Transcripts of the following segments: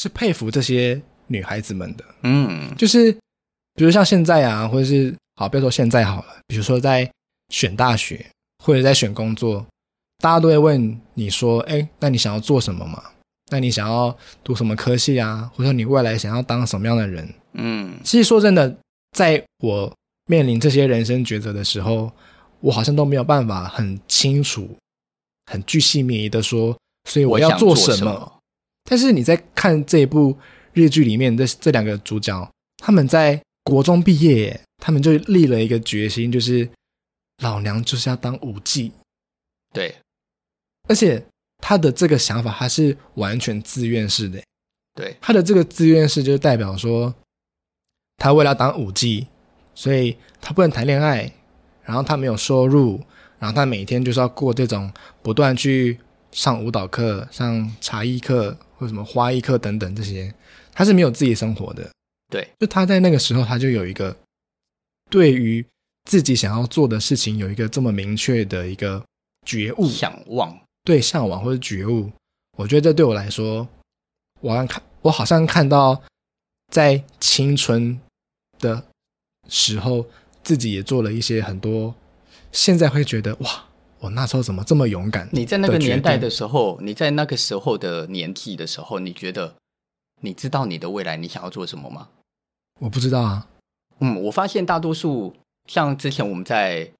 是佩服这些女孩子们的。嗯，就是比如像现在啊，或者是好，不要说现在好了，比如说在选大学或者在选工作，大家都会问你说：“哎，那你想要做什么嘛？那你想要读什么科系啊？或者你未来想要当什么样的人？”嗯，其实说真的，在我面临这些人生抉择的时候，我好像都没有办法很清楚、很具细密的说，所以我要做什么。但是你在看这一部日剧里面的这两个主角，他们在国中毕业，他们就立了一个决心，就是老娘就是要当舞妓。对，而且他的这个想法，他是完全自愿式的。对，他的这个自愿式，就代表说，他为了当舞妓，所以他不能谈恋爱。然后他没有收入，然后他每天就是要过这种不断去上舞蹈课、上茶艺课或什么花艺课等等这些，他是没有自己生活的。对，就他在那个时候，他就有一个对于自己想要做的事情有一个这么明确的一个觉悟、向往，对，向往或者觉悟。我觉得这对我来说，我看我好像看到在青春的时候。自己也做了一些很多，现在会觉得哇，我那时候怎么这么勇敢？你在那个年代的时候，你在那个时候的年纪的时候，你觉得你知道你的未来你想要做什么吗？我不知道啊。嗯，我发现大多数像之前我们在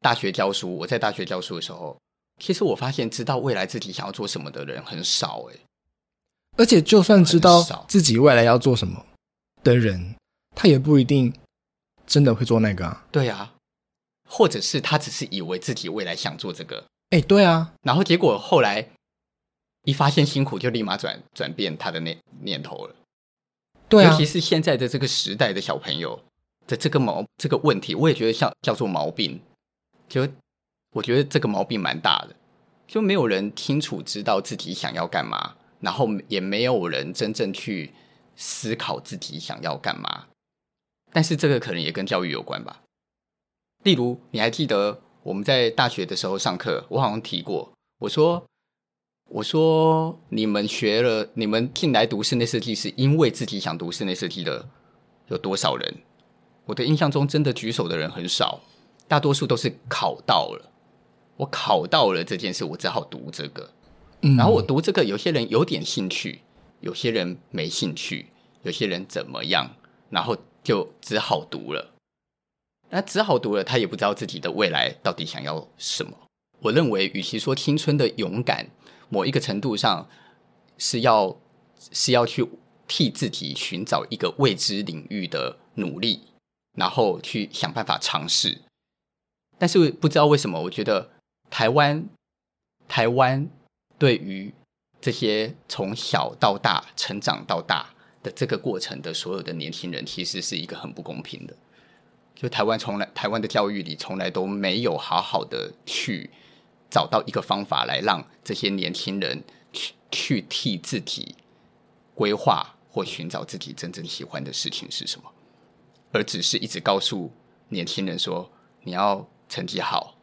大学教书，我在大学教书的时候，其实我发现知道未来自己想要做什么的人很少哎。而且就算知道自己未来要做什么的人，他也不一定。真的会做那个啊？对啊，或者是他只是以为自己未来想做这个，哎，对啊，然后结果后来一发现辛苦，就立马转转变他的念念头了。对啊，尤其是现在的这个时代的小朋友的这个毛这个问题，我也觉得像叫做毛病。就我觉得这个毛病蛮大的，就没有人清楚知道自己想要干嘛，然后也没有人真正去思考自己想要干嘛。但是这个可能也跟教育有关吧。例如，你还记得我们在大学的时候上课，我好像提过，我说，我说你们学了，你们进来读室内设计是因为自己想读室内设计的，有多少人？我的印象中，真的举手的人很少，大多数都是考到了。我考到了这件事，我只好读这个。嗯，然后我读这个，有些人有点兴趣，有些人没兴趣，有些人怎么样，然后。就只好读了，那只好读了，他也不知道自己的未来到底想要什么。我认为，与其说青春的勇敢，某一个程度上是要是要去替自己寻找一个未知领域的努力，然后去想办法尝试。但是不知道为什么，我觉得台湾台湾对于这些从小到大成长到大。的这个过程的所有的年轻人，其实是一个很不公平的。就台湾从来，台湾的教育里从来都没有好好的去找到一个方法来让这些年轻人去去替自己规划或寻找自己真正喜欢的事情是什么，而只是一直告诉年轻人说：你要成绩好，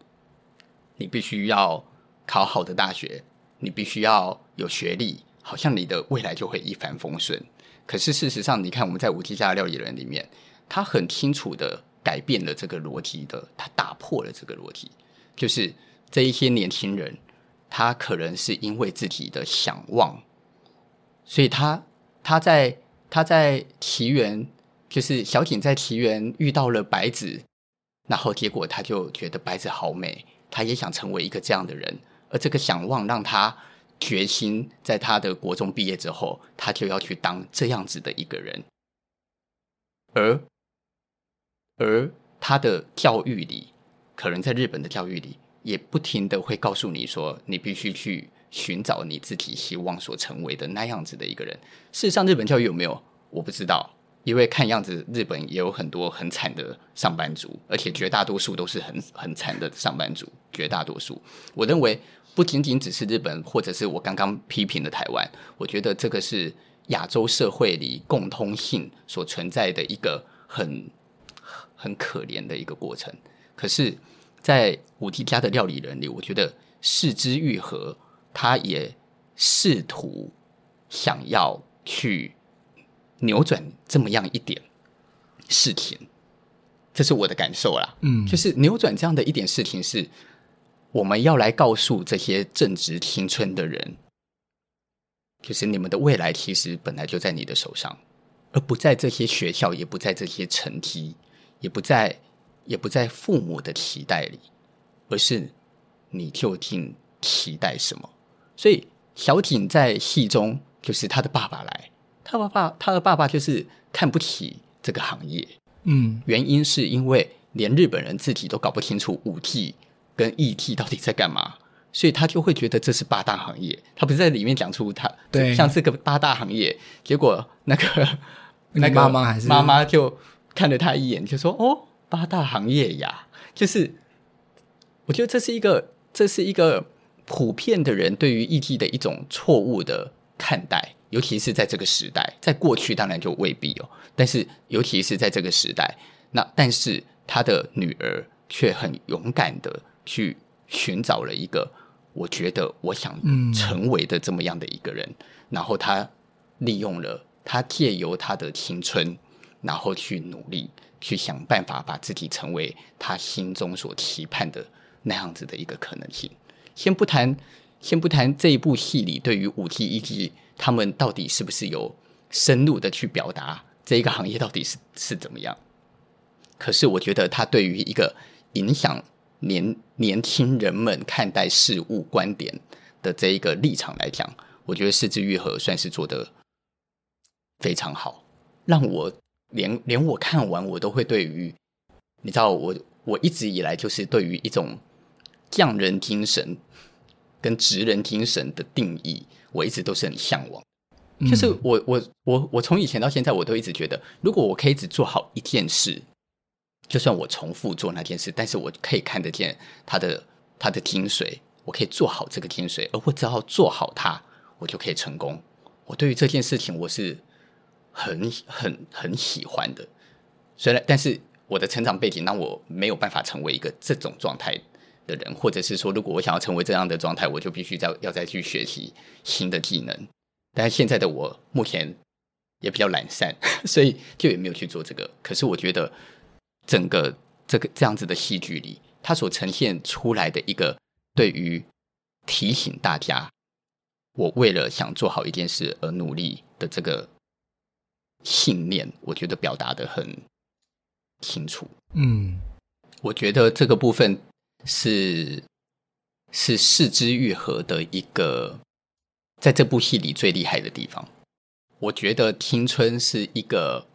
你必须要考好的大学，你必须要有学历，好像你的未来就会一帆风顺。可是事实上，你看我们在《无敌家料理人》里面，他很清楚的改变了这个逻辑的，他打破了这个逻辑，就是这一些年轻人，他可能是因为自己的想望，所以他他在他在奇缘，就是小景在奇缘遇到了白子，然后结果他就觉得白子好美，他也想成为一个这样的人，而这个想望让他。决心在他的国中毕业之后，他就要去当这样子的一个人，而而他的教育里，可能在日本的教育里，也不停的会告诉你说，你必须去寻找你自己希望所成为的那样子的一个人。事实上，日本教育有没有？我不知道，因为看样子日本也有很多很惨的上班族，而且绝大多数都是很很惨的上班族，绝大多数，我认为。不仅仅只是日本，或者是我刚刚批评的台湾，我觉得这个是亚洲社会里共通性所存在的一个很很可怜的一个过程。可是，在无敌家的料理人里，我觉得是枝裕和他也试图想要去扭转这么样一点事情，这是我的感受啦。嗯，就是扭转这样的一点事情，是我们要来告诉这些正值青春的人，就是你们的未来其实本来就在你的手上，而不在这些学校，也不在这些成绩，也不在，也不在父母的期待里，而是你究竟期待什么？所以小景在戏中就是他的爸爸来，他爸爸他的爸爸就是看不起这个行业，嗯，原因是因为连日本人自己都搞不清楚五 G 跟 ET 到底在干嘛，所以他就会觉得这是八大行业。他不是在里面讲出他对像这个八大行业，结果那个那个妈妈还是妈妈就看了他一眼，就说：“哦，八大行业呀，就是我觉得这是一个这是一个。”普遍的人对于义替的一种错误的看待，尤其是在这个时代，在过去当然就未必哦，但是尤其是在这个时代，那但是他的女儿却很勇敢的去寻找了一个我觉得我想成为的这么样的一个人，然后他利用了他借由他的青春，然后去努力去想办法把自己成为他心中所期盼的那样子的一个可能性。先不谈，先不谈这一部戏里对于武替义替他们到底是不是有深入的去表达这一个行业到底是是怎么样。可是我觉得他对于一个影响年年轻人们看待事物观点的这一个立场来讲，我觉得是枝裕和算是做得非常好，让我连连我看完我都会对于你知道我我一直以来就是对于一种匠人精神。跟职人精神的定义，我一直都是很向往。就是我我我我从以前到现在，我都一直觉得，如果我可以只做好一件事，就算我重复做那件事，但是我可以看得见它的它的精髓，我可以做好这个精髓，而我只要做好它，我就可以成功。我对于这件事情，我是很很很喜欢的。虽然，但是我的成长背景让我没有办法成为一个这种状态的人，或者是说，如果我想要成为这样的状态，我就必须再要再去学习新的技能。但是现在的我目前也比较懒散，所以就也没有去做这个。可是我觉得整个这个这样子的戏剧里，它所呈现出来的一个对于提醒大家，我为了想做好一件事而努力的这个信念，我觉得表达的很清楚。嗯，我觉得这个部分。是是四肢愈合的一个，在这部戏里最厉害的地方。我觉得青春是一个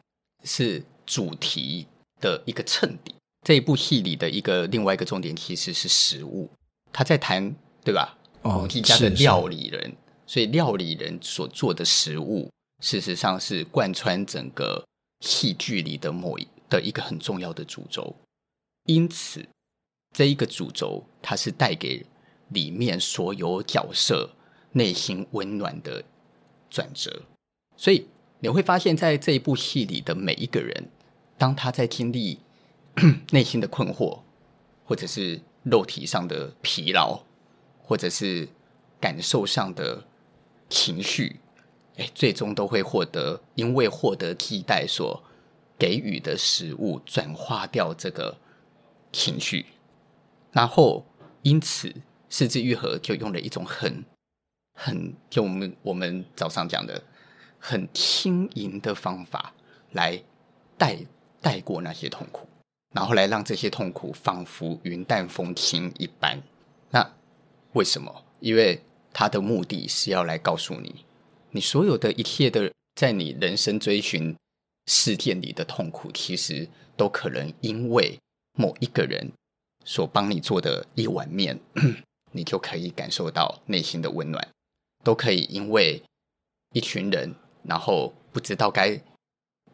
是主题的一个衬底。这一部戏里的一个另外一个重点其实是食物，他在谈对吧？哦，一家的料理人，所以料理人所做的食物，事实上是贯穿整个戏剧里的某一的一个很重要的主轴。因此。这一个主轴，它是带给里面所有角色内心温暖的转折。所以你会发现在这一部戏里的每一个人，当他在经历 内心的困惑，或者是肉体上的疲劳，或者是感受上的情绪，哎，最终都会获得，因为获得替代所给予的食物，转化掉这个情绪。然后，因此，四肢愈合就用了一种很、很就我们我们早上讲的很轻盈的方法来带带过那些痛苦，然后来让这些痛苦仿佛云淡风轻一般。那为什么？因为他的目的是要来告诉你，你所有的一切的在你人生追寻事件里的痛苦，其实都可能因为某一个人。所帮你做的一碗面，你就可以感受到内心的温暖，都可以因为一群人，然后不知道该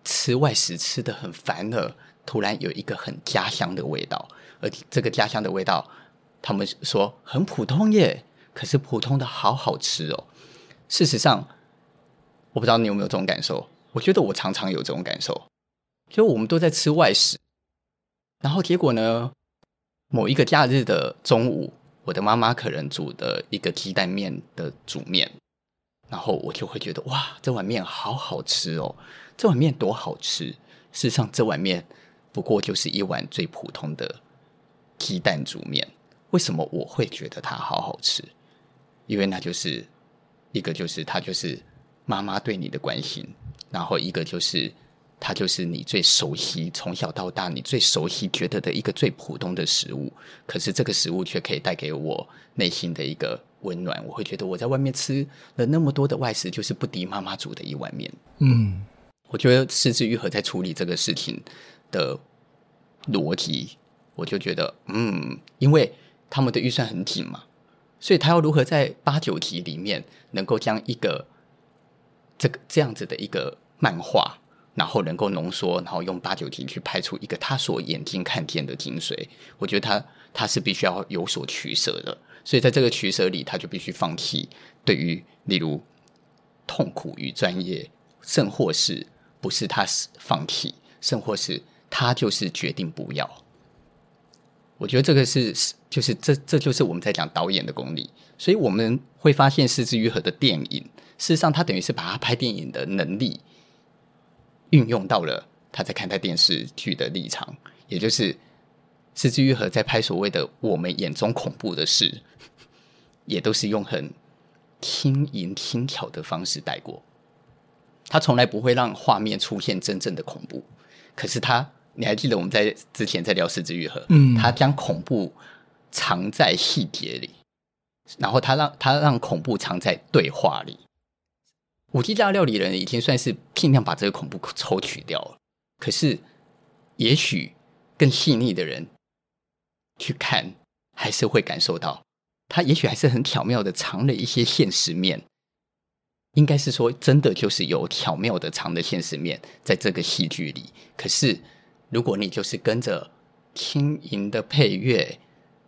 吃外食吃的很烦了，突然有一个很家乡的味道，而这个家乡的味道，他们说很普通耶，可是普通的好好吃哦。事实上，我不知道你有没有这种感受，我觉得我常常有这种感受，就我们都在吃外食，然后结果呢？某一个假日的中午，我的妈妈可能煮的一个鸡蛋面的煮面，然后我就会觉得哇，这碗面好好吃哦，这碗面多好吃。事实上，这碗面不过就是一碗最普通的鸡蛋煮面。为什么我会觉得它好好吃？因为那就是一个就是它就是妈妈对你的关心，然后一个就是它就是你最熟悉从小到大你最熟悉觉得的一个最普通的食物。可是这个食物却可以带给我内心的一个。温暖，我会觉得我在外面吃了那么多的外食，就是不敌妈妈煮的一碗面。嗯，我觉得是枝裕和在处理这个事情的逻辑，我就觉得，嗯，因为他们的预算很紧嘛，所以他要如何在八九集里面能够将一个这个这样子的一个漫画，然后能够浓缩，然后用八九集去拍出一个他所眼睛看见的精髓，我觉得他他是必须要有所取舍的。所以在这个取舍里，他就必须放弃对于例如痛苦与专业，甚或是不是他是放弃，甚或是他就是决定不要。我觉得这个是就是这这就是我们在讲导演的功力。所以我们会发现，是枝裕和的电影，事实上他等于是把他拍电影的能力运用到了他在看待电视剧的立场，也就是。是枝裕和在拍所谓的我们眼中恐怖的事，也都是用很轻盈轻巧的方式带过。他从来不会让画面出现真正的恐怖，可是他，你还记得我们在之前在聊是枝裕和，嗯，他将恐怖藏在细节里，然后他让他让恐怖藏在对话里。五 G 家料理人已经算是尽量把这个恐怖抽取掉了，可是也许更细腻的人。去看，还是会感受到，他也许还是很巧妙的藏了一些现实面。应该是说，真的就是有巧妙的藏的现实面在这个戏剧里。可是，如果你就是跟着轻盈的配乐，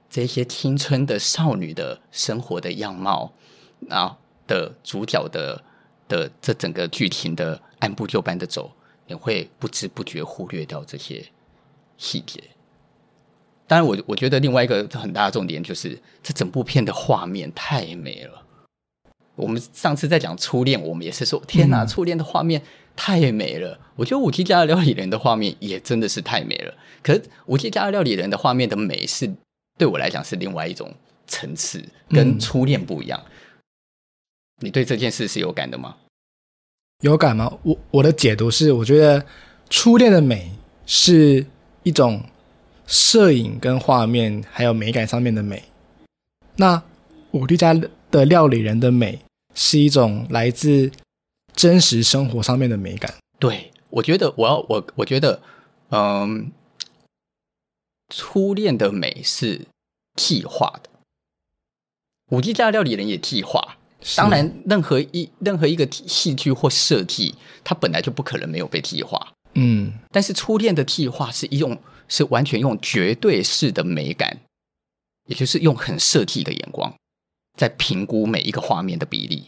这些青春的少女的生活的样貌，啊的主角的的这整个剧情的按部就班的走，你会不知不觉忽略掉这些细节。当然我，我我觉得另外一个很大的重点就是，这整部片的画面太美了。我们上次在讲初恋，我们也是说，天哪，初恋的画面太美了。我觉得《五 G 家的料理人》的画面也真的是太美了。可是《五 G 家的料理人》的画面的美是对我来讲是另外一种层次，跟初恋不一样。你对这件事是有感的吗？有感吗？我我的解读是，我觉得初恋的美是一种。摄影跟画面还有美感上面的美，那五 G 家的料理人的美是一种来自真实生活上面的美感。对，我觉得我要我我觉得，嗯，初恋的美是计划的，五 G 家料理人也计划。当然，任何一任何一个戏剧或设计，它本来就不可能没有被计划。嗯，但是初恋的计划是一种。是完全用绝对式的美感，也就是用很设计的眼光，在评估每一个画面的比例。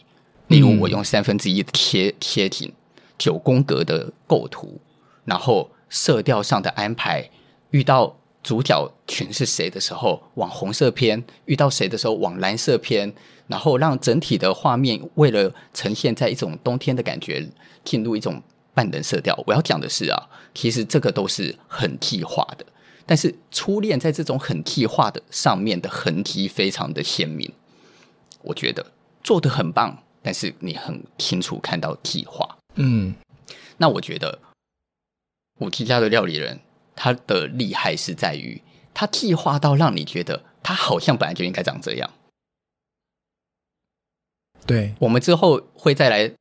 例如，我用三分之一的切切景，九宫格的构图，然后色调上的安排。遇到主角群是谁的时候，往红色偏；遇到谁的时候，往蓝色偏。然后让整体的画面为了呈现在一种冬天的感觉，进入一种。半冷色调，我要讲的是啊，其实这个都是很计划的，但是初恋在这种很计划的上面的痕迹非常的鲜明，我觉得做的很棒，但是你很清楚看到计划。嗯，那我觉得五 G 家的料理人他的厉害是在于它计划到让你觉得它好像本来就应该长这样。对，我们之后会再来。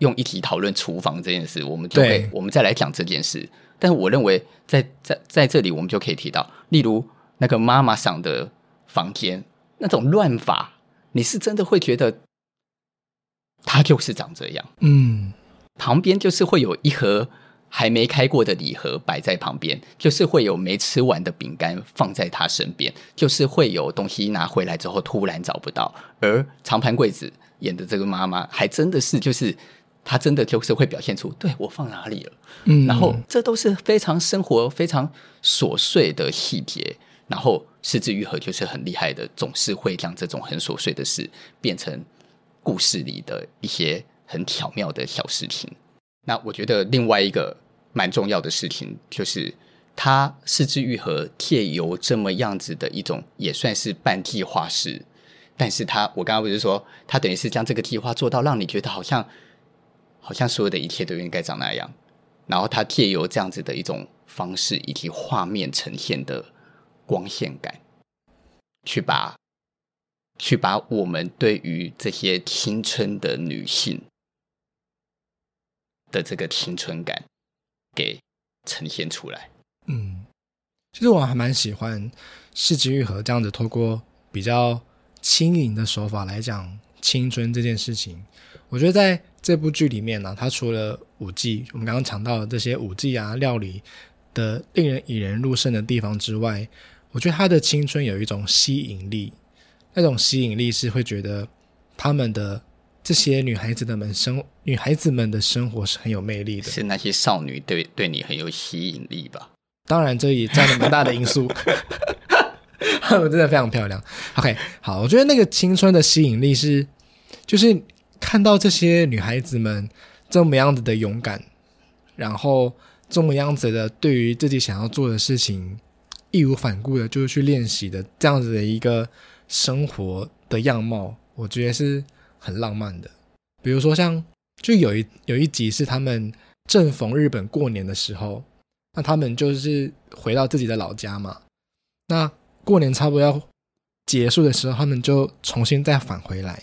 用一起讨论厨房这件事，我们就会我们再来讲这件事。但是我认为在，在在在这里，我们就可以提到，例如那个妈妈上的房间那种乱法，你是真的会觉得它就是长这样。嗯，旁边就是会有一盒还没开过的礼盒摆在旁边，就是会有没吃完的饼干放在他身边，就是会有东西拿回来之后突然找不到，而长盘贵子演的这个妈妈还真的是就是。她真的就是会表现出，对，我放哪里了，嗯，然后这都是非常生活、非常琐碎的细节。然后是枝裕和就是很厉害的，总是会将这种很琐碎的事变成故事里的一些很巧妙的小事情。那我觉得另外一个蛮重要的事情，就是他是枝裕和借由这么样子的一种，也算是半计划式，但是他我刚刚不是说，他等于是将这个计划做到让你觉得好像，好像所有的一切都应该长那样，然后他借由这样子的一种方式以及画面呈现的光线感，去把去把我们对于这些青春的女性。的这个青春感给呈现出来。嗯，其实我还蛮喜欢是枝裕和这样子，透过比较轻盈的手法来讲青春这件事情。我觉得在这部剧里面呢、啊，它除了舞技，我们刚刚讲到的这些舞技啊、料理的令人引人入胜的地方之外，我觉得他的青春有一种吸引力，那种吸引力是会觉得他们的。这些女孩子的们生，女孩子们的生活是很有魅力的。是那些少女对对你很有吸引力吧？当然，这也占了蛮大的因素。她 们真的非常漂亮。OK，好，我觉得那个青春的吸引力是，就是看到这些女孩子们这么样子的勇敢，然后这么样子的对于自己想要做的事情义无反顾的，就是去练习的这样子的一个生活的样貌，我觉得是。很浪漫的，比如说像就有一有一集是他们正逢日本过年的时候，那他们就是回到自己的老家嘛。那过年差不多要结束的时候，他们就重新再返回来。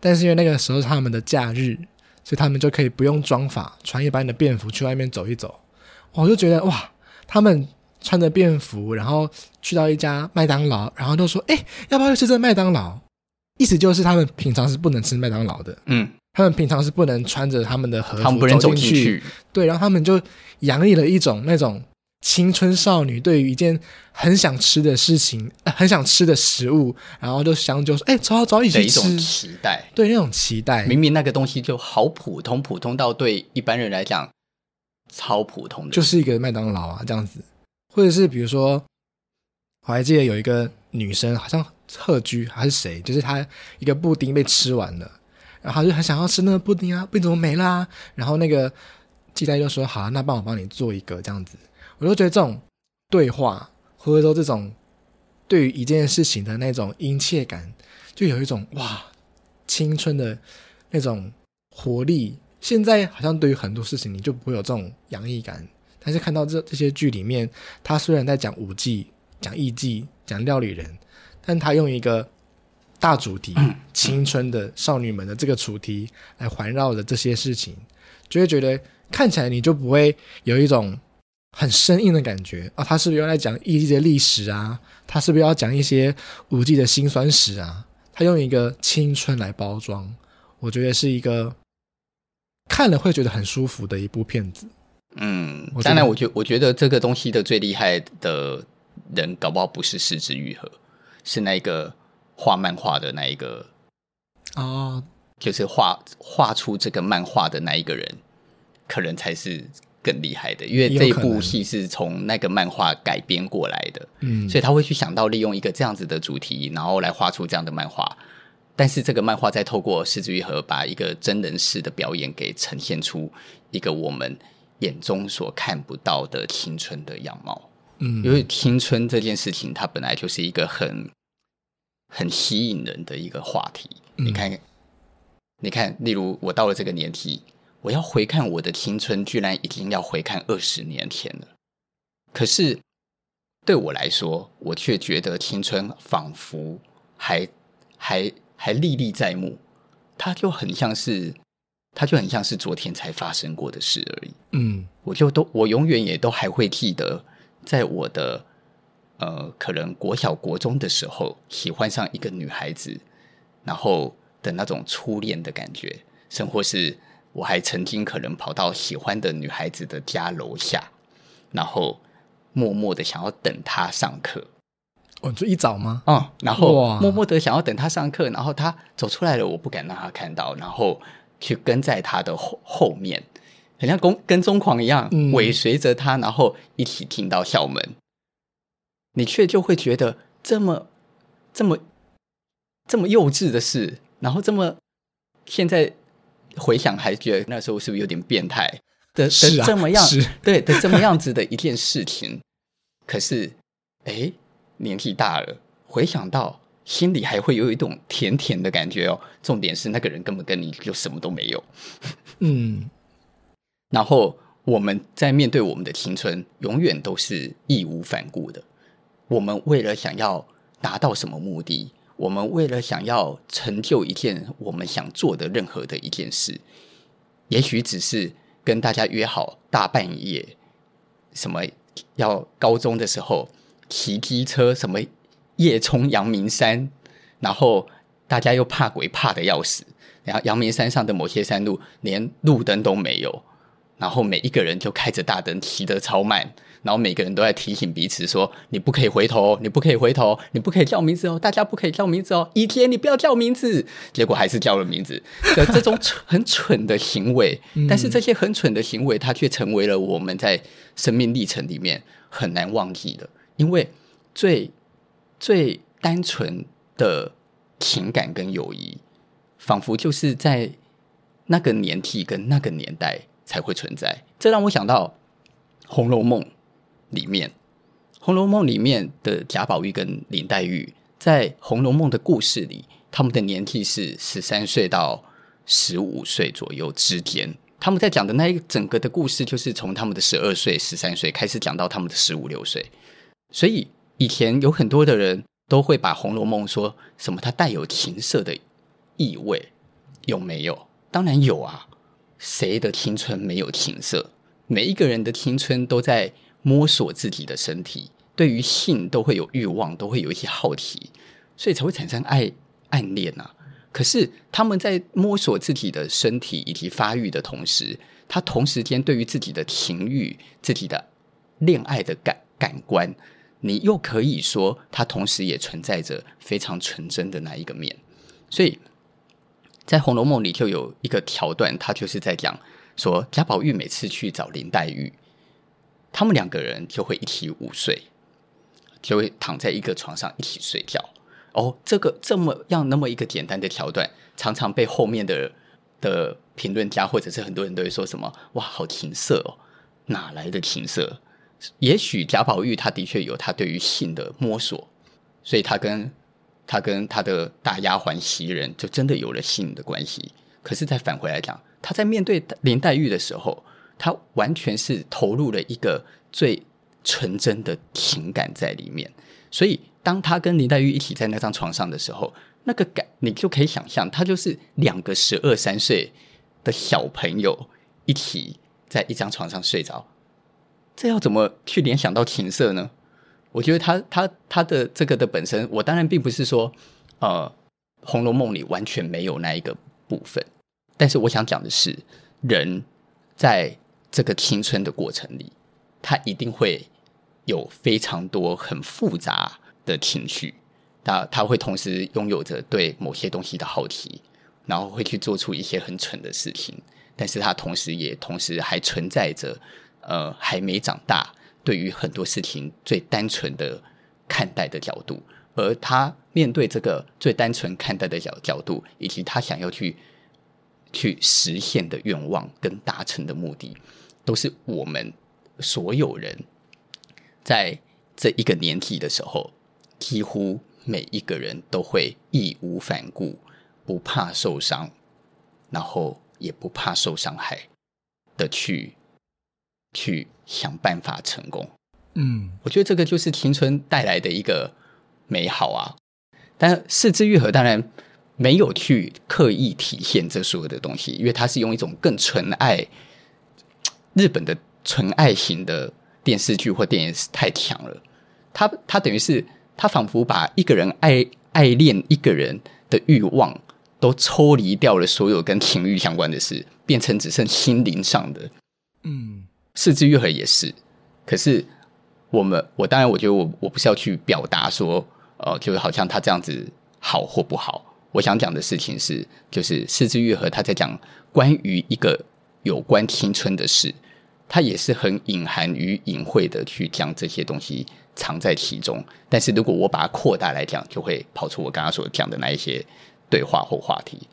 但是因为那个时候是他们的假日，所以他们就可以不用妆发，穿一般的便服去外面走一走。我就觉得哇，他们穿着便服，然后去到一家麦当劳，然后就说：“哎，要不要去吃这麦当劳？”意思就是他们平常是不能吃麦当劳的，嗯，他们平常是不能穿着他们的和服走进去，对，然后他们就洋溢了一种那种青春少女对于一件很想吃的事情、呃、很想吃的食物，然后就相就说：“哎，走走，一起吃。”一种期待，对，那种期待。明明那个东西就好普通，普通到对一般人来讲超普通的，就是一个麦当劳啊这样子，或者是比如说，我还记得有一个女生好像。贺居还是谁？就是他一个布丁被吃完了，然后他就很想要吃那个布丁啊，布丁怎么没啦、然后那个鸡蛋就说：“好、那帮我帮你做一个这样子。”我就觉得这种对话，或者说这种对于一件事情的那种殷切感，就有一种哇，青春的那种活力。现在好像对于很多事情，你就不会有这种洋溢感，但是看到这这些剧里面，他虽然在讲舞技、讲艺伎、讲料理人。但他用一个大主题，青春的少女们的这个主题来环绕着这些事情，就会觉得看起来你就不会有一种很生硬的感觉啊。他是不是要来讲异地的历史啊？他是不是要讲一些舞伎的辛酸史啊？他用一个青春来包装，我觉得是一个看了会觉得很舒服的一部片子。嗯，当然，我觉我觉得这个东西的最厉害的人，搞不好不是是枝裕和。是那个画漫画的那一个哦，就是画画出这个漫画的那一个人，可能才是更厉害的，因为这一部戏是从那个漫画改编过来的，嗯，所以他会去想到利用一个这样子的主题，然后来画出这样的漫画。但是这个漫画再透过是枝裕和把一个真人式的表演给呈现出一个我们眼中所看不到的青春的样貌。嗯，因为青春这件事情，它本来就是一个很很吸引人的一个话题。嗯、你看，你看，例如我到了这个年纪，我要回看我的青春，居然已经要回看二十年前了。可是对我来说，我却觉得青春仿佛还还还历历在目，它就很像是，它就很像是昨天才发生过的事而已。嗯，我就都我永远也都还会记得。在我的呃，可能国小国中的时候，喜欢上一个女孩子，然后的那种初恋的感觉，甚或是我还曾经可能跑到喜欢的女孩子的家楼下，然后默默的想要等她上课。哦，就一早吗？嗯，然后默默的想要等她上课，然后她走出来了，我不敢让她看到，然后去跟在她的后后面。很像跟跟踪狂一样，尾随着他，然后一起进到校门，嗯、你却就会觉得这么、这么、这么幼稚的事，然后这么现在回想还觉得那时候是不是有点变态的？是啊，这么样对的，这么样子的一件事情。可是，哎，年纪大了，回想到心里还会有一种甜甜的感觉哦。重点是那个人根本跟你就什么都没有。嗯，然后我们在面对我们的青春，永远都是义无反顾的。我们为了想要达到什么目的，我们为了想要成就一件我们想做的任何的一件事，也许只是跟大家约好大半夜，什么要高中的时候骑机车，什么夜冲阳明山，然后大家又怕鬼怕的要死，然后阳明山上的某些山路连路灯都没有，然后每一个人就开着大灯骑得超慢。然后每个人都在提醒彼此说：“你不可以回头，你不可以回头，你不可以叫名字哦，大家不可以叫名字哦。”以前你不要叫名字，结果还是叫了名字。的这种很蠢的行为，但是这些很蠢的行为，它却成为了我们在生命历程里面很难忘记的。因为最最单纯的情感跟友谊，仿佛就是在那个年纪跟那个年代才会存在。这让我想到《红楼梦》。里面，《红楼梦》里面的贾宝玉跟林黛玉，在《红楼梦》的故事里，他们的年纪是十三岁到十五岁左右之间。他们在讲的那一整个的故事，就是从他们的十二岁、十三岁开始讲到他们的十五六岁。所以以前有很多的人都会把《红楼梦》说什么它带有情色的意味，有没有？当然有啊！谁的青春没有情色？每一个人的青春都在。摸索自己的身体，对于性都会有欲望，都会有一些好奇，所以才会产生爱暗恋啊。可是他们在摸索自己的身体以及发育的同时，他同时间对于自己的情欲、自己的恋爱的感感官，你又可以说他同时也存在着非常纯真的那一个面。所以在《红楼梦》里就有一个桥段，他就是在讲说贾宝玉每次去找林黛玉。他们两个人就会一起午睡，就会躺在一个床上一起睡觉。哦，这个这么样那么一个简单的桥段，常常被后面的的评论家或者是很多人都会说什么：“哇，好情色哦！哪来的情色？”也许贾宝玉他的确有他对于性的摸索，所以他跟他跟他的大丫鬟袭人就真的有了性的关系。可是再返回来讲，他在面对林黛玉的时候。他完全是投入了一个最纯真的情感在里面，所以当他跟林黛玉一起在那张床上的时候，那个感你就可以想象，他就是两个十二三岁的小朋友一起在一张床上睡着，这要怎么去联想到情色呢？我觉得他他他的这个的本身，我当然并不是说呃《红楼梦》里完全没有那一个部分，但是我想讲的是人在。这个青春的过程里，他一定会有非常多很复杂的情绪，他他会同时拥有着对某些东西的好奇，然后会去做出一些很蠢的事情，但是他同时也同时还存在着，呃，还没长大，对于很多事情最单纯的看待的角度，而他面对这个最单纯看待的角角度，以及他想要去去实现的愿望跟达成的目的。都是我们所有人在这一个年纪的时候，几乎每一个人都会义无反顾，不怕受伤，然后也不怕受伤害的去去想办法成功。嗯，我觉得这个就是青春带来的一个美好啊。但是是枝裕和当然没有去刻意体现这所有的东西，因为它是用一种更纯爱。日本的纯爱型的电视剧或电影是太强了，他他等于是他仿佛把一个人爱爱恋一个人的欲望都抽离掉了，所有跟情欲相关的事，变成只剩心灵上的。嗯，四肢愈合也是，可是我们我当然我觉得我我不是要去表达说，呃，就好像他这样子好或不好。我想讲的事情是，就是四肢愈合他在讲关于一个。有关青春的事，他也是很隐含与隐晦的去将这些东西藏在其中。但是如果我把它扩大来讲，就会跑出我刚刚所讲的那一些对话或话题。